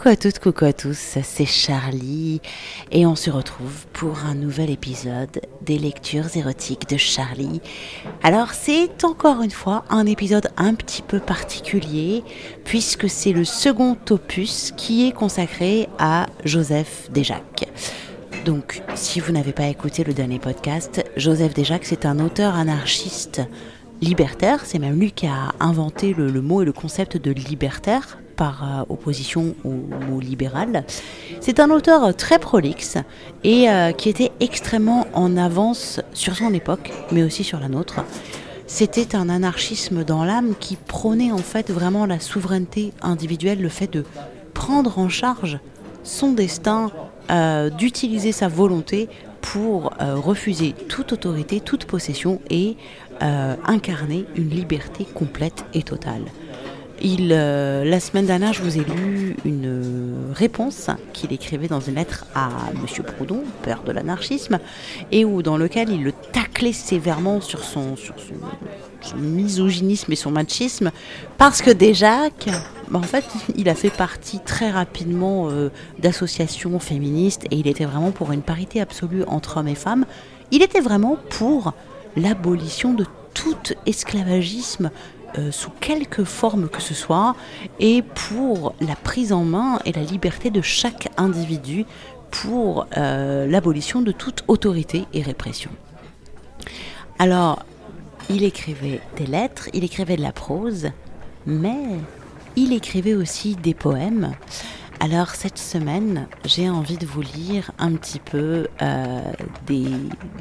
Coucou à toutes, coucou à tous, c'est Charlie et on se retrouve pour un nouvel épisode des lectures érotiques de Charlie. Alors c'est encore une fois un épisode un petit peu particulier puisque c'est le second opus qui est consacré à Joseph Desjacques. Donc si vous n'avez pas écouté le dernier podcast, Joseph Desjacques c'est un auteur anarchiste libertaire, c'est même lui qui a inventé le, le mot et le concept de libertaire par euh, opposition au mot libéral. C'est un auteur très prolixe et euh, qui était extrêmement en avance sur son époque, mais aussi sur la nôtre. C'était un anarchisme dans l'âme qui prônait en fait vraiment la souveraineté individuelle, le fait de prendre en charge son destin, euh, d'utiliser sa volonté pour refuser toute autorité, toute possession et incarner une liberté complète et totale. Il, euh, la semaine dernière, je vous ai lu une réponse qu'il écrivait dans une lettre à M. Proudhon, père de l'anarchisme, et où, dans lequel il le taclait sévèrement sur son, misogynisme et son machisme, parce que déjà, en fait, il a fait partie très rapidement euh, d'associations féministes et il était vraiment pour une parité absolue entre hommes et femmes. Il était vraiment pour l'abolition de tout esclavagisme euh, sous quelque forme que ce soit, et pour la prise en main et la liberté de chaque individu pour euh, l'abolition de toute autorité et répression. Alors, il écrivait des lettres, il écrivait de la prose, mais il écrivait aussi des poèmes. Alors cette semaine, j'ai envie de vous lire un petit peu euh, des,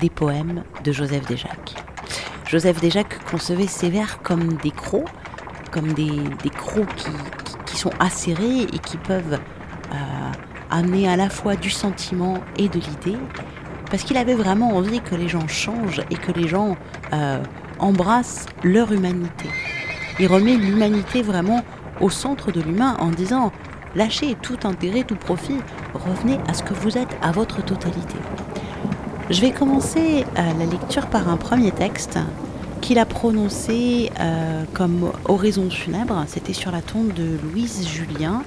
des poèmes de Joseph Desjacques. Joseph Desjacques concevait ces vers comme des crocs, comme des, crocs qui, sont acérés et qui peuvent euh, amener à la fois du sentiment et de l'idée, parce qu'il avait vraiment envie que les gens changent et que les gens euh, embrassent leur humanité. Il remet l'humanité vraiment au centre de l'humain en disant lâchez tout intérêt, tout profit, revenez à ce que vous êtes à votre totalité. Je vais commencer euh, la lecture par un premier texte qu'il a prononcé euh, comme oraison funèbre. C'était sur la tombe de Louise Julien,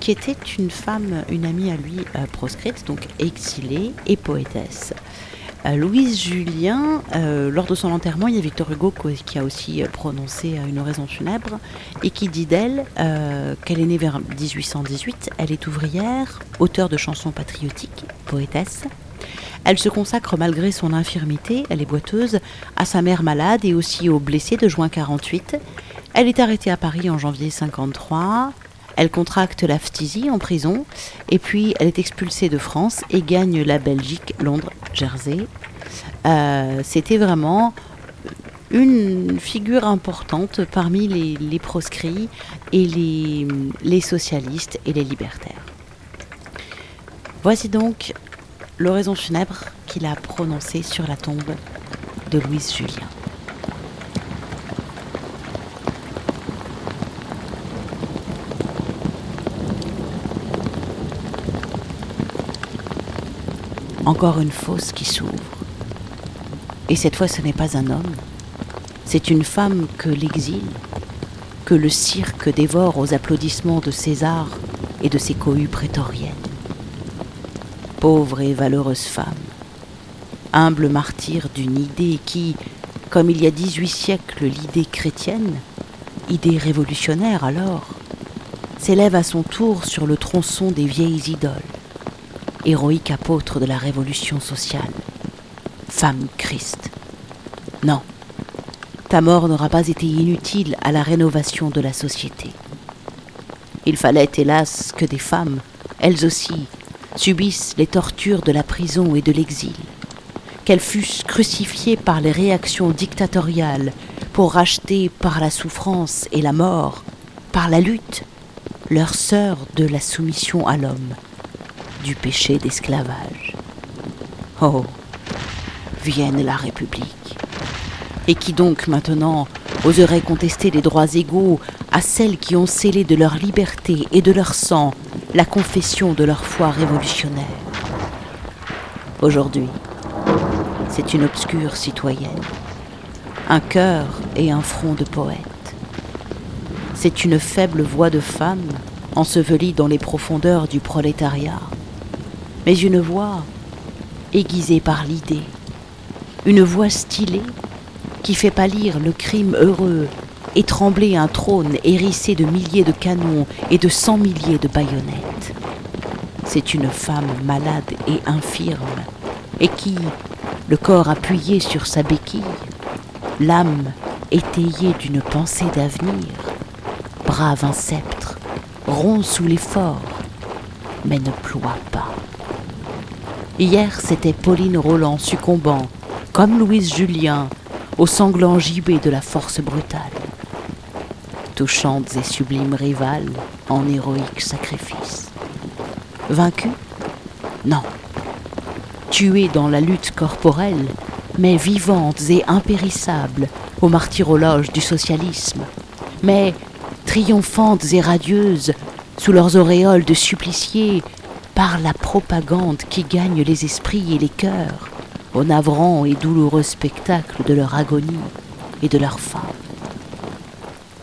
qui était une femme, une amie à lui euh, proscrite, donc exilée et poétesse. Louise Julien, lors de son enterrement, il y a Victor Hugo qui a aussi prononcé une oraison funèbre et qui dit d'elle qu'elle est née vers 1818, elle est ouvrière, auteure de chansons patriotiques, poétesse, elle se consacre malgré son infirmité, elle est boiteuse, à sa mère malade et aussi aux blessés de juin 48. Elle est arrêtée à Paris en janvier 53. Elle contracte la phtisie en prison et puis elle est expulsée de France et gagne la Belgique, Londres, Jersey. Euh, c'était vraiment une figure importante parmi les, proscrits et les, les socialistes et les libertaires. Voici donc l'oraison funèbre qu'il a prononcée sur la tombe de Louise Julien. Encore une fosse qui s'ouvre. Et cette fois ce n'est pas un homme, c'est une femme que l'exil, que le cirque dévore aux applaudissements de César et de ses cohues prétoriennes pauvre et valeureuse femme, humble martyr d'une idée qui, comme il y a dix-huit siècles l'idée chrétienne, idée révolutionnaire alors, s'élève à son tour sur le tronçon des vieilles idoles, héroïque apôtre de la révolution sociale, femme Christ. Non, ta mort n'aura pas été inutile à la rénovation de la société. Il fallait, hélas, que des femmes, elles aussi, subissent les tortures de la prison et de l'exil, qu'elles fussent crucifiées par les réactions dictatoriales pour racheter par la souffrance et la mort, par la lutte, leur sœur de la soumission à l'homme, du péché d'esclavage. Oh, vienne la République. Et qui donc maintenant oserait contester les droits égaux à celles qui ont scellé de leur liberté et de leur sang la confession de leur foi révolutionnaire. Aujourd'hui, c'est une obscure citoyenne, un cœur et un front de poète. C'est une faible voix de femme enseveli dans les profondeurs du prolétariat, mais une voix aiguisée par l'idée, une voix stylée qui fait pâlir le crime heureux et trembler un trône hérissé de milliers de canons et de cent milliers de baïonnettes. C'est une femme malade et infirme, et qui, le corps appuyé sur sa béquille, l'âme étayée d'une pensée d'avenir, brave un sceptre, rond sous l'effort, mais ne ploie pas. Hier, c'était Pauline Roland succombant, comme Louise Julien, au sanglant gibet de la force brutale. Touchantes et sublimes rivales en héroïque sacrifice. Vaincues Non. Tuées dans la lutte corporelle, mais vivantes et impérissables au martyrologe du socialisme, mais triomphantes et radieuses sous leurs auréoles de suppliciés par la propagande qui gagne les esprits et les cœurs au navrant et douloureux spectacle de leur agonie et de leur fin.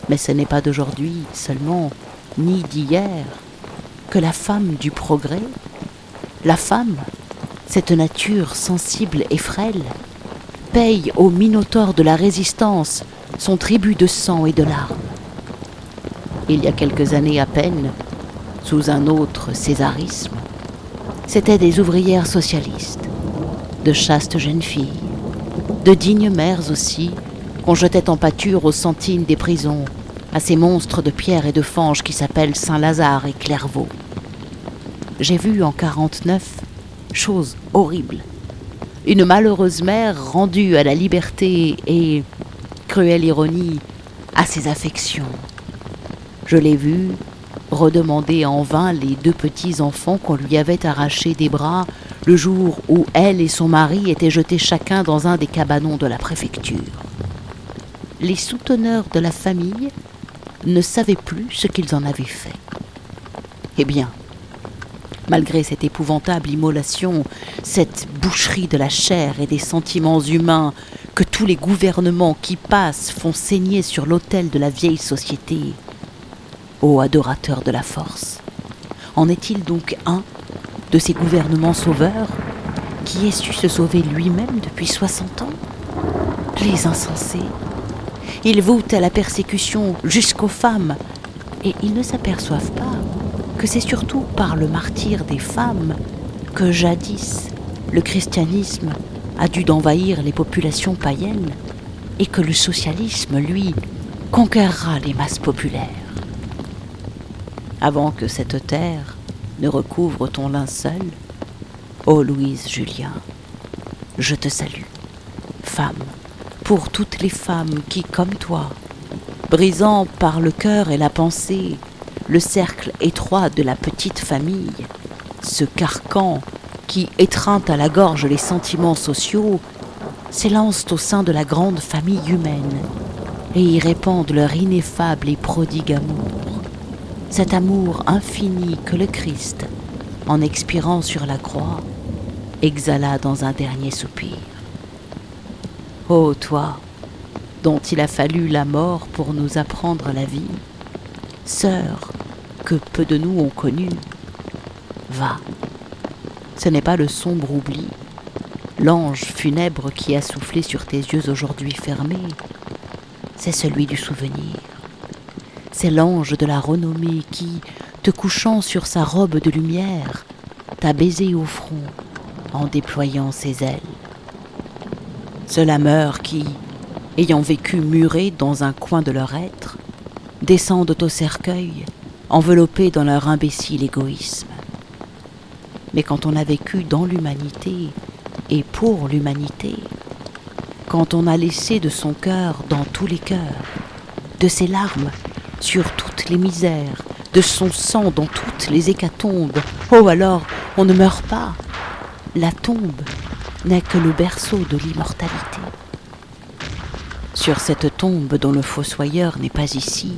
Mais ce n'est pas d'aujourd'hui seulement, ni d'hier, que la femme du progrès, la femme, cette nature sensible et frêle, paye au minotaure de la résistance son tribut de sang et de larmes. Il y a quelques années à peine, sous un autre césarisme, c'étaient des ouvrières socialistes, de chastes jeunes filles, de dignes mères aussi, qu'on jetait en pâture aux sentines des prisons, à ces monstres de pierre et de fange qui s'appellent Saint-Lazare et Clairvaux. J'ai vu en 49 chose horrible. Une malheureuse mère rendue à la liberté et, cruelle ironie, à ses affections. Je l'ai vue redemander en vain les deux petits enfants qu'on lui avait arrachés des bras le jour où elle et son mari étaient jetés chacun dans un des cabanons de la préfecture. Les souteneurs de la famille ne savaient plus ce qu'ils en avaient fait. Eh bien, malgré cette épouvantable immolation, cette boucherie de la chair et des sentiments humains que tous les gouvernements qui passent font saigner sur l'autel de la vieille société, ô adorateur de la force, en est-il donc un de ces gouvernements sauveurs qui ait su se sauver lui-même depuis 60 ans? Les insensés. Ils voûtent à la persécution jusqu'aux femmes et ils ne s'aperçoivent pas que c'est surtout par le martyr des femmes que jadis le christianisme a dû d'envahir les populations païennes et que le socialisme, lui, conquérera les masses populaires. Avant que cette terre ne recouvre ton linceul, ô Louise Julien, je te salue, femme, pour toutes les femmes qui, comme toi, brisant par le cœur et la pensée le cercle étroit de la petite famille, ce carcan qui étreint à la gorge les sentiments sociaux, s'élancent au sein de la grande famille humaine et y répandent leur ineffable et prodigue amour cet amour infini que le Christ, en expirant sur la croix, exhala dans un dernier soupir. Ô toi, dont il a fallu la mort pour nous apprendre la vie, sœur que peu de nous ont connue, va. Ce n'est pas le sombre oubli, l'ange funèbre qui a soufflé sur tes yeux aujourd'hui fermés, c'est celui du souvenir c'est l'ange de la renommée qui, te couchant sur sa robe de lumière, t'a baisé au front en déployant ses ailes. Ceux-là meurent qui, ayant vécu murés dans un coin de leur être, descendent au cercueil, enveloppés dans leur imbécile égoïsme. Mais quand on a vécu dans l'humanité et pour l'humanité, quand on a laissé de son cœur dans tous les cœurs, de ses larmes sur toutes les misères, de son sang dans toutes les hécatombes. Oh alors, on ne meurt pas. La tombe n'est que le berceau de l'immortalité. Sur cette tombe dont le fossoyeur n'est pas ici,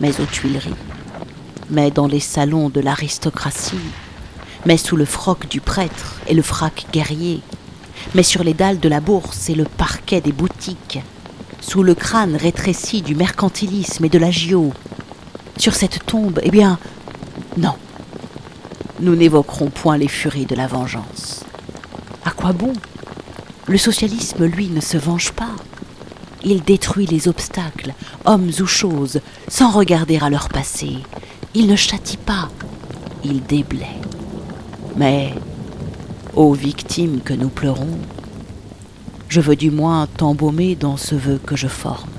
mais aux Tuileries, mais dans les salons de l'aristocratie, mais sous le froc du prêtre et le frac guerrier, mais sur les dalles de la bourse et le parquet des boutiques, sous le crâne rétréci du mercantilisme et de l'agio. Sur cette tombe, eh bien, Non, nous n'évoquerons point les furies de la vengeance. Quoi bon Le socialisme, lui, ne se venge pas. Il détruit les obstacles, hommes ou choses, sans regarder à leur passé. Il ne châtie pas, il déblaie. Mais, ô victimes que nous pleurons, je veux du moins t'embaumer dans ce vœu que je forme.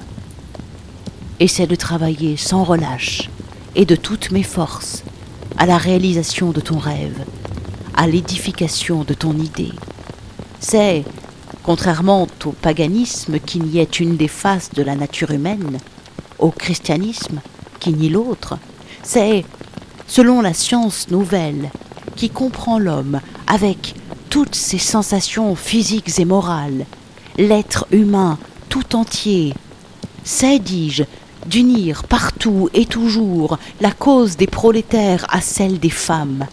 Essaie de travailler sans relâche et de toutes mes forces à la réalisation de ton rêve, à l'édification de ton idée. C'est, contrairement au paganisme qui n'y est une des faces de la nature humaine, au christianisme qui nie l'autre, c'est, selon la science nouvelle, qui comprend l'homme avec toutes ses sensations physiques et morales, l'être humain tout entier, c'est, dis-je, d'unir partout et toujours la cause des prolétaires à celle des femmes,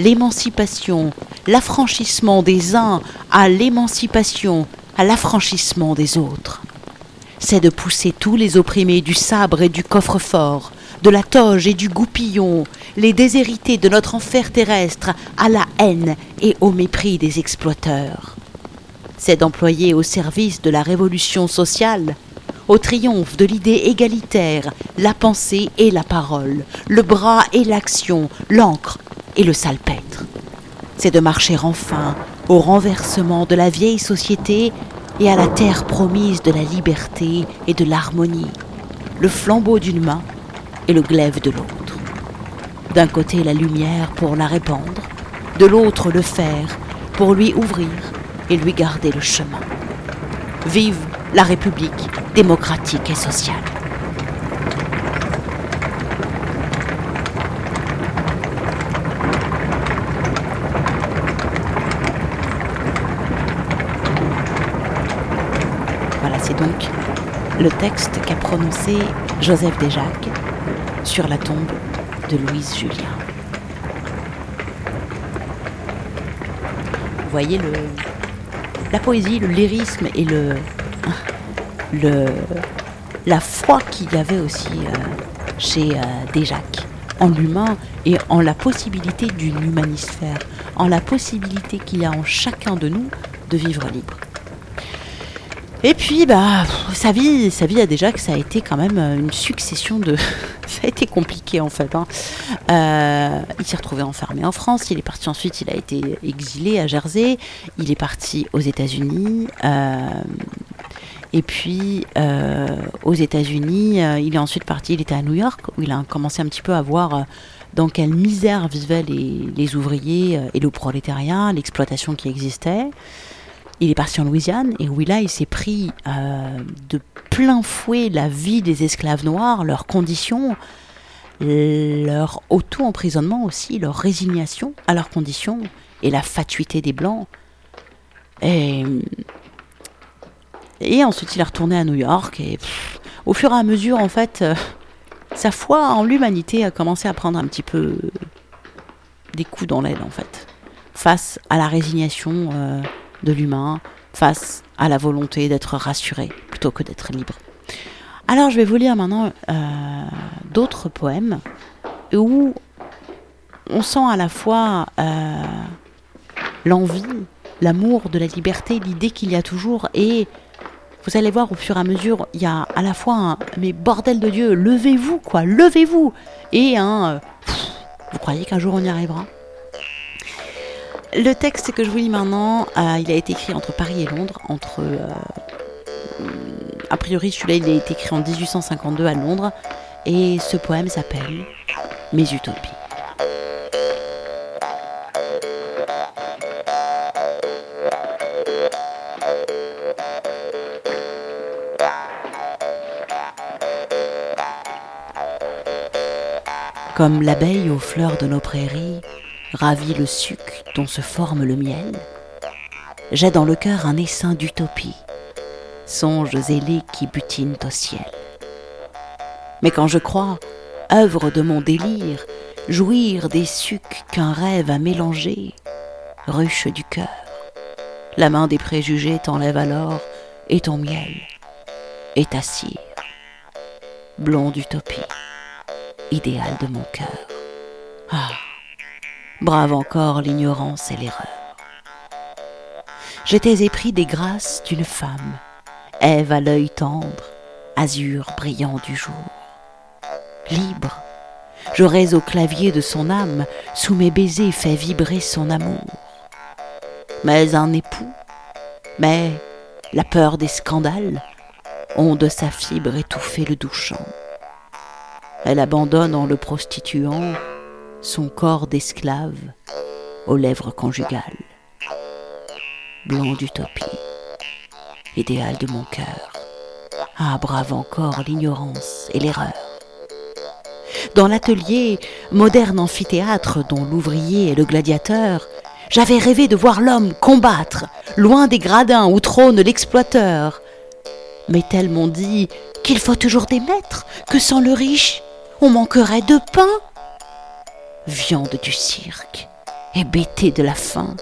l'émancipation, l'affranchissement des uns à l'émancipation, à l'affranchissement des autres. C'est de pousser tous les opprimés du sabre et du coffre-fort, de la toge et du goupillon, les déshérités de notre enfer terrestre à la haine et au mépris des exploiteurs. C'est d'employer au service de la révolution sociale au triomphe de l'idée égalitaire, la pensée et la parole, le bras et l'action, l'encre et le salpêtre. C'est de marcher enfin au renversement de la vieille société et à la terre promise de la liberté et de l'harmonie, le flambeau d'une main et le glaive de l'autre. D'un côté la lumière pour la répandre, de l'autre le fer pour lui ouvrir et lui garder le chemin. Vive la République démocratique et sociale. Voilà, c'est donc le texte qu'a prononcé Joseph Desjacques sur la tombe de Louise Julien. Vous voyez le, la poésie, le lyrisme et le, la foi qu'il y avait aussi euh, chez euh, Desjacques en l'humain et en la possibilité d'une humanisphère, en la possibilité qu'il y a en chacun de nous de vivre libre. Et puis, bah, sa vie, sa vie à Desjacques, ça a été quand même euh, une succession de. ça a été compliqué en fait. Hein. Euh, il s'est retrouvé enfermé en France. Il est parti ensuite. Il a été exilé à Jersey. Il est parti aux États-Unis. Euh, et puis aux États-Unis, il est ensuite parti. Il était à New York où il a commencé un petit peu à voir dans quelle misère vivaient les, les ouvriers et le prolétariat, l'exploitation qui existait il est parti en Louisiane et où là il s'est pris euh, de plein fouet la vie des esclaves noirs, leurs conditions, leur auto-emprisonnement aussi, leur résignation à leurs conditions et la fatuité des blancs. Et, ensuite il est retourné à New York et au fur et à mesure en fait euh, sa foi en l'humanité a commencé à prendre un petit peu des coups dans l'aile en fait face à la résignation. Euh, de l'humain face à la volonté d'être rassuré plutôt que d'être libre. Alors je vais vous lire maintenant euh, d'autres poèmes où on sent à la fois euh, l'envie, l'amour de la liberté, l'idée qu'il y a toujours et vous allez voir au fur et à mesure, il y a à la fois un mais bordel de Dieu, levez-vous quoi, levez-vous et un euh, vous croyez qu'un jour on y arrivera? Le texte que je vous lis maintenant, euh, il a été écrit entre Paris et Londres, entre... Euh, a priori, celui-là, il a été écrit en 1852 à Londres, et ce poème s'appelle Mes utopies. Comme l'abeille aux fleurs de nos prairies, ravit le suc dont se forme le miel, j'ai dans le cœur un essaim d'utopie, songes ailés qui butinent au ciel. Mais quand je crois, œuvre de mon délire, jouir des sucs qu'un rêve a mélangés, ruche du cœur, la main des préjugés t'enlève alors, et ton miel, et ta cire, blonde utopie, idéal de mon cœur. Ah, brave encore l'ignorance et l'erreur. J'étais épris des grâces d'une femme, Ève à l'œil tendre, azur brillant du jour. Libre, j'aurais au clavier de son âme, sous mes baisers fait vibrer son amour. Mais un époux, mais la peur des scandales, ont de sa fibre étouffé le doux chant. Elle abandonne en le prostituant son corps d'esclave aux lèvres conjugales. Blanc d'utopie, idéal de mon cœur. Ah, brave encore l'ignorance et l'erreur. Dans l'atelier, moderne amphithéâtre dont l'ouvrier est le gladiateur, j'avais rêvé de voir l'homme combattre, loin des gradins où trône l'exploiteur. Mais tels m'ont dit qu'il faut toujours des maîtres, que sans le riche, on manquerait de pain. Viande du cirque, et bêtés de la faim,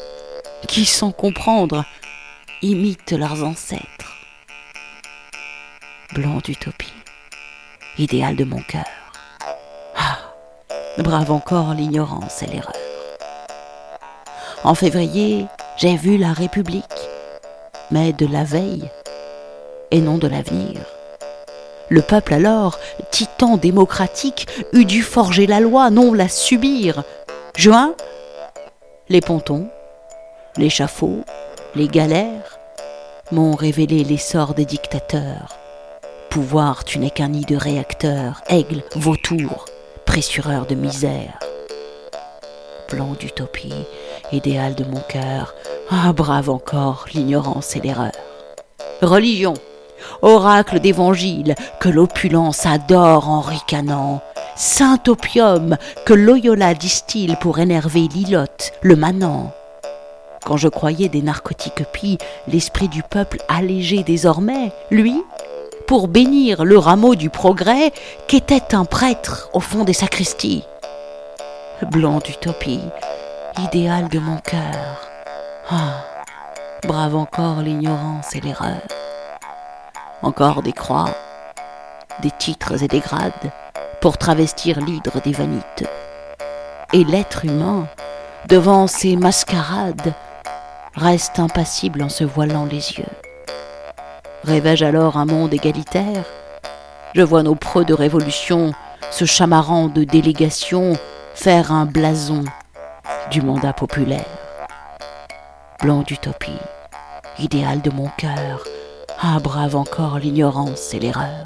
qui sans comprendre imitent leurs ancêtres. Blanc d'utopie, idéal de mon cœur. Ah, brave encore l'ignorance et l'erreur. En février, j'ai vu la République, mais de la veille et non de l'avenir. Le peuple alors, titan démocratique, eût dû forger la loi, non la subir. Juin, les pontons, l'échafaud, les galères m'ont révélé l'essor des dictateurs. Pouvoir, tu n'es qu'un nid de réacteurs, aigle, vautour, pressureur de misère. Plan d'utopie, idéal de mon cœur, ah brave encore l'ignorance et l'erreur. Religion, oracle d'évangile que l'opulence adore en ricanant, saint opium que Loyola distille pour énerver l'ilote, le manant. Quand je croyais des narcotiques pis l'esprit du peuple allégé désormais, lui, pour bénir le rameau du progrès, qu'était un prêtre au fond des sacristies. Blanc d'utopie, idéal de mon cœur. Ah, brave encore l'ignorance et l'erreur encore des croix, des titres et des grades, pour travestir l'hydre des vanités. Et l'être humain, devant ces mascarades, reste impassible en se voilant les yeux. Rêvais-je alors un monde égalitaire? Je vois nos preux de révolution, ce chamarrant de délégation, faire un blason du mandat populaire. Blanc d'utopie, idéal de mon cœur, ah, brave encore l'ignorance et l'erreur.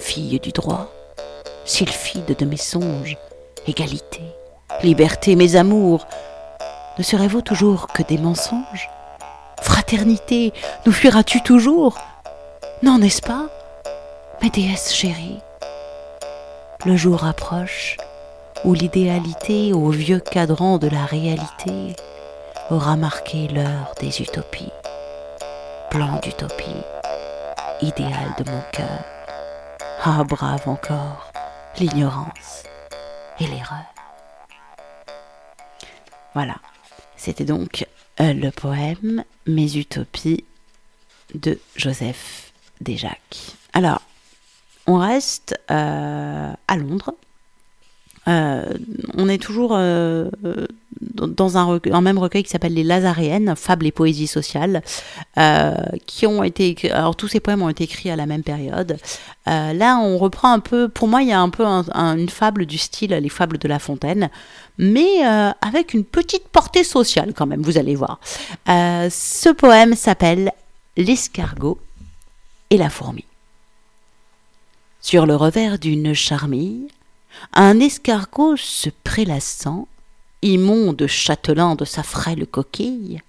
Fille du droit, sylphide de mes songes, égalité, liberté, mes amours, ne serez-vous toujours que des mensonges? Fraternité, nous fuiras-tu toujours? N'en est-ce pas? Mes déesses chéries, le jour approche où l'idéalité au vieux cadran de la réalité aura marqué l'heure des utopies plan d'utopie, idéal de mon cœur. Ah, brave encore, l'ignorance et l'erreur. Voilà, c'était donc euh, le poème Mes utopies de Joseph Desjacques. Alors, on reste euh, à Londres. Euh, on est toujours dans un, même recueil qui s'appelle Les Lazaréennes, Fables et poésie sociale, euh, qui ont été alors tous ces poèmes ont été écrits à la même période. Euh, là, on reprend un peu, pour moi, il y a un peu une fable du style Les Fables de La Fontaine, mais euh, avec une petite portée sociale quand même, vous allez voir. ce poème s'appelle L'escargot et la fourmi. Sur le revers d'une charmille, un escargot se prélassant immonde châtelain de sa frêle coquille,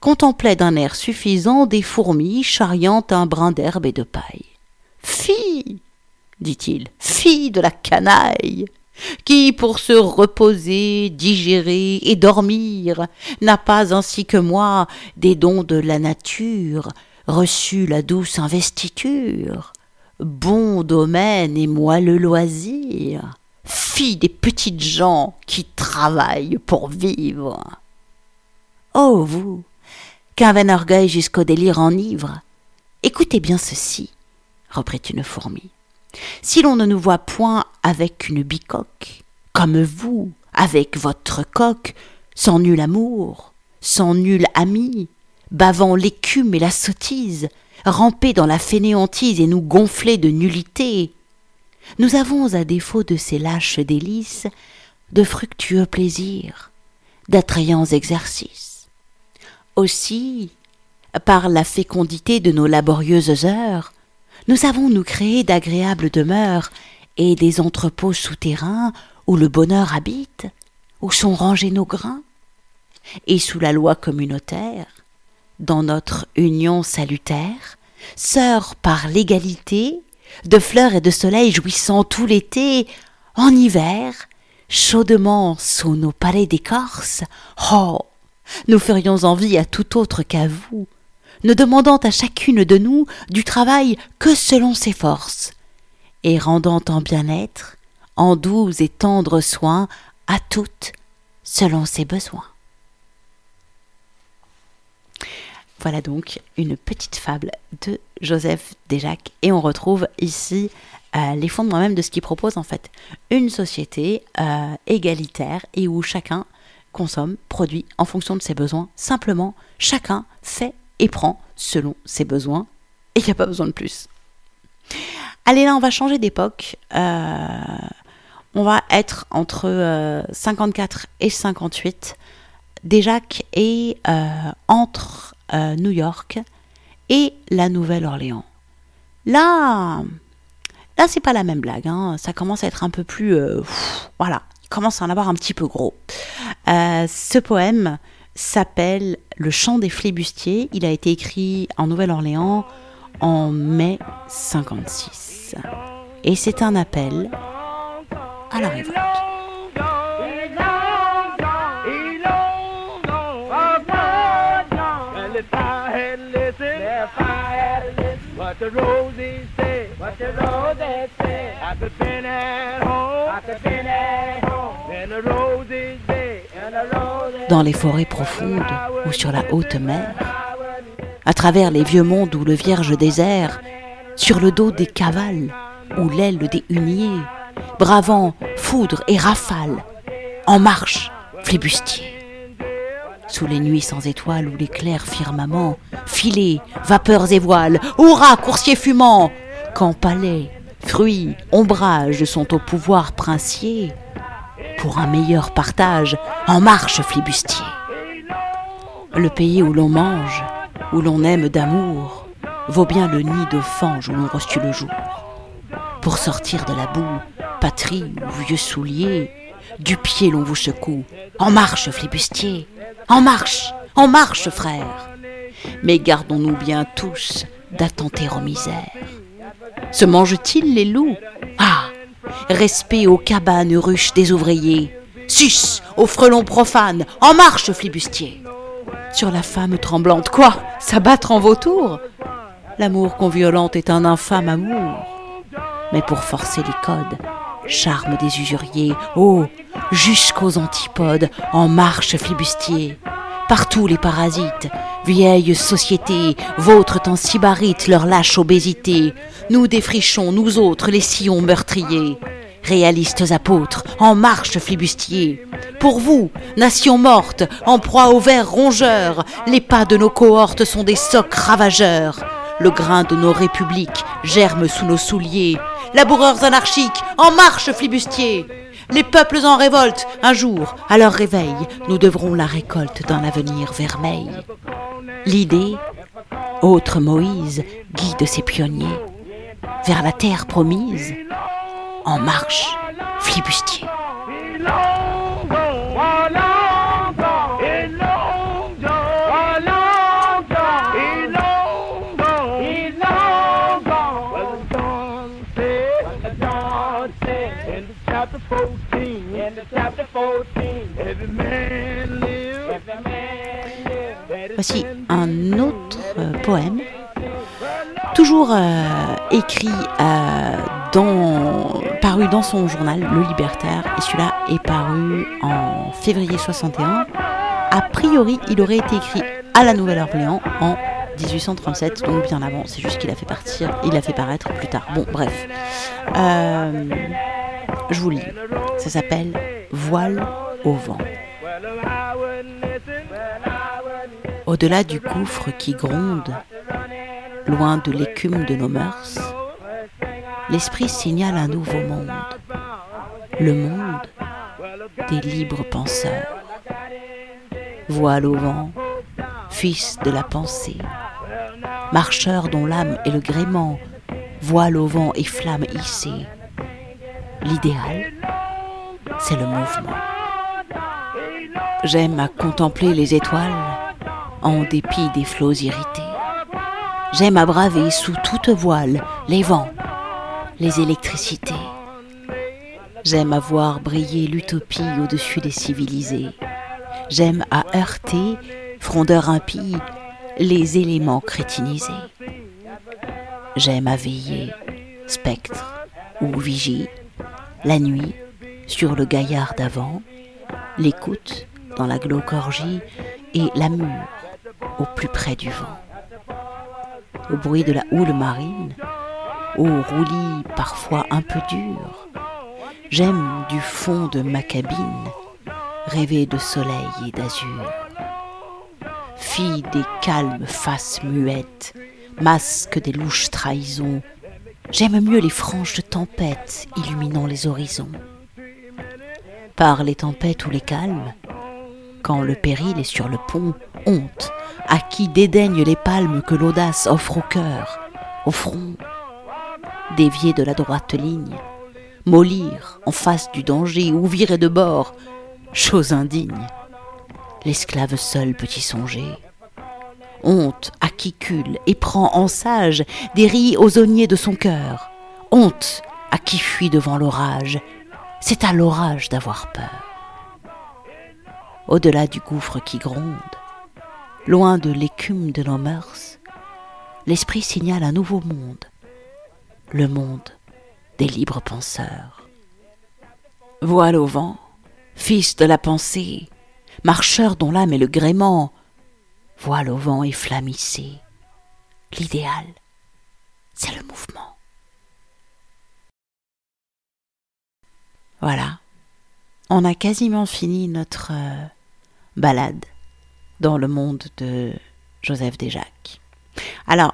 contemplait d'un air suffisant des fourmis charriant un brin d'herbe et de paille. Fille, dit-il, fille de la canaille, qui, pour se reposer, digérer et dormir, n'a pas ainsi que moi des dons de la nature, reçu la douce investiture, bon domaine et moi le loisir fille des petites gens qui travaillent pour vivre. Oh, vous, qu'un vain orgueil jusqu'au délire enivre. Écoutez bien ceci, reprit une fourmi. Si l'on ne nous voit point avec une bicoque, comme vous, avec votre coq, sans nul amour, sans nul ami, bavant l'écume et la sottise, ramper dans la fainéantise et nous gonfler de nullité. Nous avons, à défaut de ces lâches délices, de fructueux plaisirs, d'attrayants exercices. Aussi, par la fécondité de nos laborieuses heures, nous avons nous créé d'agréables demeures et des entrepôts souterrains où le bonheur habite, où sont rangés nos grains, et sous la loi communautaire, dans notre union salutaire, sœurs par l'égalité, de fleurs et de soleil jouissant tout l'été, en hiver, chaudement sous nos palais d'écorce, oh, nous ferions envie à tout autre qu'à vous, ne demandant à chacune de nous du travail que selon ses forces, et rendant en bien-être, en doux et tendres soins à toutes selon ses besoins. Voilà donc une petite fable de Joseph Desjacques et on retrouve ici euh, les fondements même de ce qu'il propose en fait. Une société euh, égalitaire et où chacun consomme, produit en fonction de ses besoins. Simplement, chacun fait et prend selon ses besoins et il n'y a pas besoin de plus. Allez là, on va changer d'époque. Euh, on va être entre 54 et 58. Desjacques est entre euh, New York et la Nouvelle-Orléans. Là, là c'est pas la même blague. Hein. Ça commence à être un peu plus, euh, voilà, il commence à en avoir un petit peu gros. Euh, ce poème s'appelle Le chant des flibustiers. Il a été écrit en Nouvelle-Orléans en mai 56. Et c'est un appel à la révolte. Dans les forêts profondes ou sur la haute mer, à travers les vieux mondes ou le vierge désert, sur le dos des cavales ou l'aile des huniers, bravant foudre et rafale, en marche, flibustier sous les nuits sans étoiles ou les clairs firmaments, filets, vapeurs et voiles, hurrah, coursiers fumants, quand palais, fruits, ombrages sont au pouvoir princier, pour un meilleur partage, en marche flibustier. Le pays où l'on mange, où l'on aime d'amour, vaut bien le nid de fange où l'on reçut le jour. Pour sortir de la boue, patrie ou vieux souliers, du pied l'on vous secoue, en marche flibustier, en marche, en marche, frère. Mais gardons-nous bien tous d'attenter aux misères. Se mangent-ils les loups? Ah Respect aux cabanes ruches des ouvriers. Sus aux frelons profanes, en marche, flibustier. Sur la femme tremblante, quoi? S'abattre en vautour? L'amour conviolent est un infâme amour. Mais pour forcer les codes, charme des usuriers, oh, jusqu'aux antipodes, en marche flibustier. Partout les parasites, vieilles sociétés, vôtres en sybarite leur lâche obésité. Nous défrichons, nous autres, les sillons meurtriers. Réalistes apôtres, en marche flibustier. Pour vous, nation morte, en proie aux vers rongeurs, les pas de nos cohortes sont des socs ravageurs. Le grain de nos républiques germe sous nos souliers. Laboureurs anarchiques, en marche flibustier les peuples en révolte, un jour, à leur réveil, nous devrons la récolte d'un avenir vermeil. L'idée, autre Moïse, guide ses pionniers vers la terre promise, en marche, flibustier. Voici un autre poème, toujours euh, écrit, euh, dans, paru dans son journal Le Libertaire, et celui-là est paru en février 61. A priori, il aurait été écrit à la Nouvelle-Orléans en 1837, donc bien avant. C'est juste qu'il a fait partir, il a fait paraître plus tard. Bon, bref. Euh, Je vous lis. Ça s'appelle Voile au vent. Au-delà du gouffre qui gronde, loin de l'écume de nos mœurs, l'esprit signale un nouveau monde, le monde des libres penseurs. Voile au vent, fils de la pensée, marcheur dont l'âme est le gréement, voile au vent et flamme hissée. L'idéal, c'est le mouvement. J'aime à contempler les étoiles en dépit des flots irrités. J'aime à braver sous toute voile les vents, les électricités. J'aime à voir briller l'utopie au-dessus des civilisés. J'aime à heurter, frondeur impie, les éléments crétinisés. J'aime à veiller, spectre ou vigie, la nuit, sur le gaillard d'avant, l'écoute dans la glaucorgie et la mûre au plus près du vent. Au bruit de la houle marine, au roulis parfois un peu dur, j'aime du fond de ma cabine rêver de soleil et d'azur. Fille des calmes faces muettes, masque des louches trahisons, j'aime mieux les franges de tempête illuminant les horizons. Par les tempêtes ou les calmes, quand le péril est sur le pont, honte à qui dédaigne les palmes que l'audace offre au cœur, au front. Dévier de la droite ligne, mollir en face du danger ou virer de bord, chose indigne. L'esclave seul peut y songer. Honte à qui cule et prend en sage des ris aux de son cœur. Honte à qui fuit devant l'orage. C'est à l'orage d'avoir peur au-delà du gouffre qui gronde, loin de l'écume de nos mœurs, l'esprit signale un nouveau monde, le monde des libres penseurs. Voile au vent, fils de la pensée, marcheur dont l'âme est le gréement, voile au vent et flamissé. L'idéal, c'est le mouvement. Voilà, on a quasiment fini notre euh, balade dans le monde de Joseph Desjacques. Alors,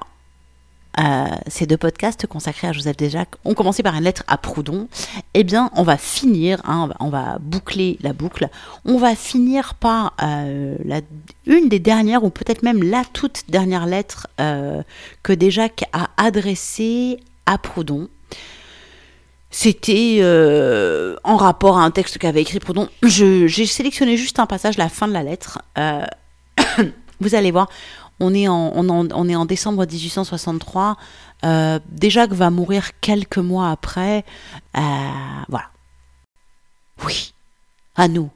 euh, ces deux podcasts consacrés à Joseph Desjacques ont commencé par une lettre à Proudhon. Eh bien, on va finir, hein, on, va, boucler la boucle. On va finir par euh, une des dernières, ou peut-être même la toute dernière lettre euh, que Desjacques a adressée à Proudhon. C'était euh, en rapport à un texte qu'avait écrit Proudhon. J'ai sélectionné juste un passage, la fin de la lettre. Euh, vous allez voir, on est en, décembre 1863. Euh, déjà que va mourir quelques mois après. voilà. Oui, à nous,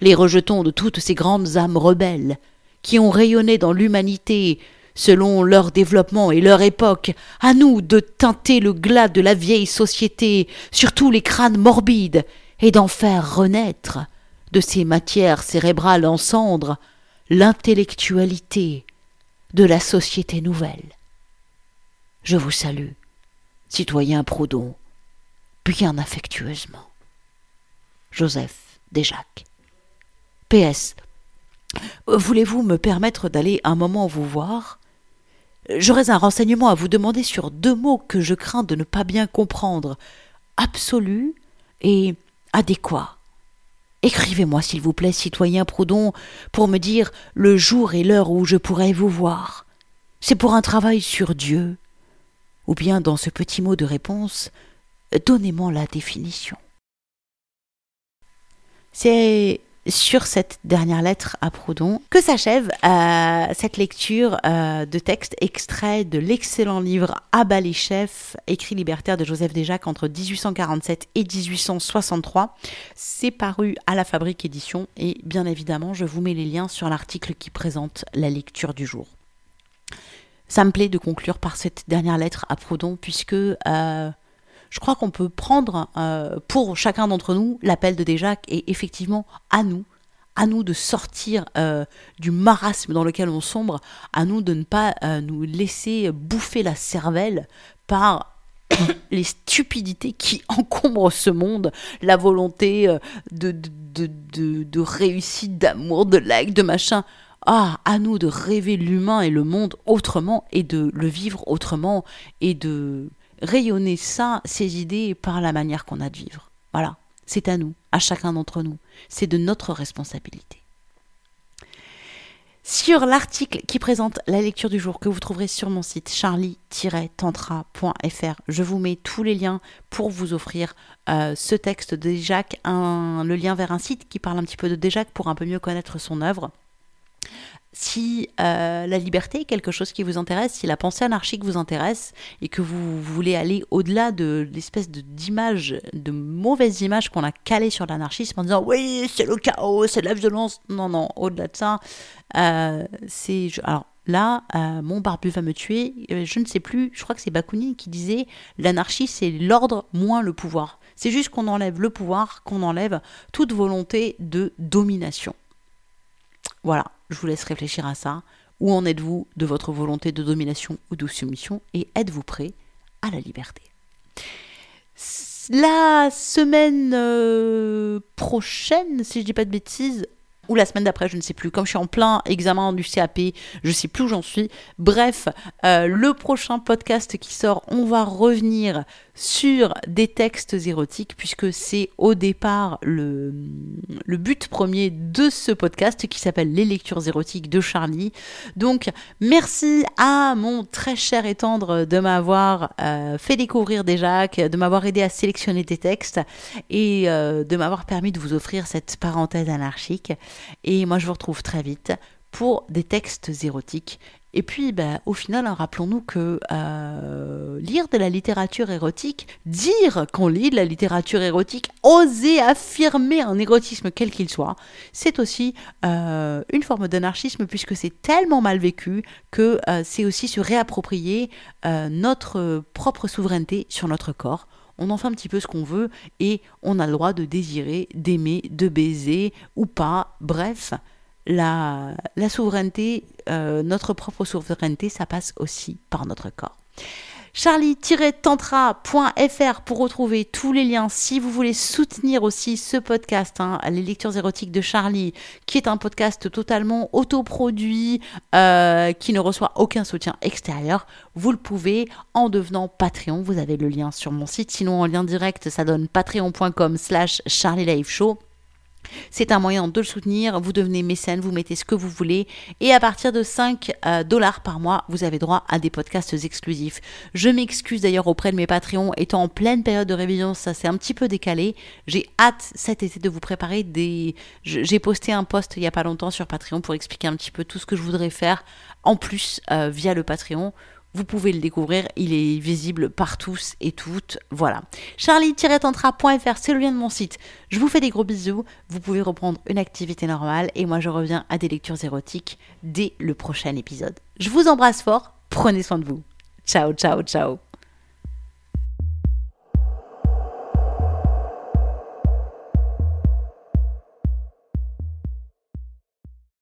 les rejetons de toutes ces grandes âmes rebelles qui ont rayonné dans l'humanité selon leur développement et leur époque, à nous de teinter le glas de la vieille société, surtout les crânes morbides, et d'en faire renaître, de ces matières cérébrales en cendres, l'intellectualité de la société nouvelle. Je vous salue, citoyen Proudhon, bien affectueusement. Joseph Desjacques. PS. Voulez-vous me permettre d'aller un moment vous voir? J'aurais un renseignement à vous demander sur deux mots que je crains de ne pas bien comprendre absolu et adéquat. Écrivez-moi, s'il vous plaît, citoyen Proudhon, pour me dire le jour et l'heure où je pourrai vous voir. C'est pour un travail sur Dieu. Ou bien, dans ce petit mot de réponse, donnez-moi la définition. C'est sur cette dernière lettre à Proudhon que s'achève euh, cette lecture euh, de texte extrait de l'excellent livre Abat les chefs, écrit libertaire de Joseph Desjacques entre 1847 et 1863. C'est paru à la Fabrique Édition et bien évidemment je vous mets les liens sur l'article qui présente la lecture du jour. Ça me plaît de conclure par cette dernière lettre à Proudhon puisque euh, je crois qu'on peut prendre euh, pour chacun d'entre nous l'appel de Desjacques et effectivement à nous, à nous de sortir euh, du marasme dans lequel on sombre, à nous de ne pas euh, nous laisser bouffer la cervelle par les stupidités qui encombrent ce monde, la volonté de, de, de, de réussite, d'amour, de like, de machin. Ah, à nous de rêver l'humain et le monde autrement et de le vivre autrement et de rayonner ça, ces idées par la manière qu'on a de vivre. Voilà, c'est à nous, à chacun d'entre nous. C'est de notre responsabilité. Sur l'article qui présente la lecture du jour que vous trouverez sur mon site charlie-tantra.fr, je vous mets tous les liens pour vous offrir euh, ce texte de Déjac, le lien vers un site qui parle un petit peu de Déjac pour un peu mieux connaître son œuvre si euh, la liberté est quelque chose qui vous intéresse, si la pensée anarchique vous intéresse et que vous voulez aller au-delà de l'espèce d'images, de, mauvaises images qu'on a calées sur l'anarchisme en disant oui, c'est le chaos, c'est de la violence. Non, non, au-delà de ça, euh, c'est. Alors là, euh, mon barbu va me tuer. Je ne sais plus, je crois que c'est Bakounine qui disait l'anarchie, c'est l'ordre moins le pouvoir. C'est juste qu'on enlève le pouvoir, qu'on enlève toute volonté de domination. Voilà, je vous laisse réfléchir à ça. Où en êtes-vous de votre volonté de domination ou de soumission et êtes-vous prêt à la liberté? La semaine euh, prochaine, si je dis pas de bêtises, ou la semaine d'après, je ne sais plus. Comme je suis en plein examen du CAP, je sais plus où j'en suis. Bref, euh, le prochain podcast qui sort, on va revenir sur des textes érotiques, puisque c'est au départ le, le but premier de ce podcast qui s'appelle Les lectures érotiques de Charlie. Donc, merci à mon très cher et tendre de m'avoir euh, fait découvrir des Jacques, de m'avoir aidé à sélectionner des textes et euh, de m'avoir permis de vous offrir cette parenthèse anarchique. Et moi, je vous retrouve très vite pour des textes érotiques. Et puis, bah, au final, hein, rappelons-nous que euh, lire de la littérature érotique, dire qu'on lit de la littérature érotique, oser affirmer un érotisme quel qu'il soit, c'est aussi euh, une forme d'anarchisme puisque c'est tellement mal vécu que euh, c'est aussi se réapproprier notre propre souveraineté sur notre corps on en fait un petit peu ce qu'on veut et on a le droit de désirer, d'aimer, de baiser ou pas. Bref, la, souveraineté, euh, notre propre souveraineté, ça passe aussi par notre corps. Charlie-tantra.fr pour retrouver tous les liens si vous voulez soutenir aussi ce podcast, hein, les lectures érotiques de Charlie, qui est un podcast totalement autoproduit, euh, qui ne reçoit aucun soutien extérieur. Vous le pouvez en devenant Patreon. Vous avez le lien sur mon site. Sinon, en lien direct, ça donne patreon.com slash Charlie Show. C'est un moyen de le soutenir. Vous devenez mécène, vous mettez ce que vous voulez. Et à partir de 5 euh, dollars par mois, vous avez droit à des podcasts exclusifs. Je m'excuse d'ailleurs auprès de mes Patreons. Étant en pleine période de révision, ça s'est un petit peu décalé. J'ai hâte cet été de vous préparer des. J'ai posté un post il n'y a pas longtemps sur Patreon pour expliquer un petit peu tout ce que je voudrais faire en plus euh, via le Patreon vous pouvez le découvrir, il est visible par tous et toutes. Voilà. Charlie-tantra.fr, c'est le lien de mon site. Je vous fais des gros bisous. Vous pouvez reprendre une activité normale et moi je reviens à des lectures érotiques dès le prochain épisode. Je vous embrasse fort, prenez soin de vous. Ciao, ciao, ciao.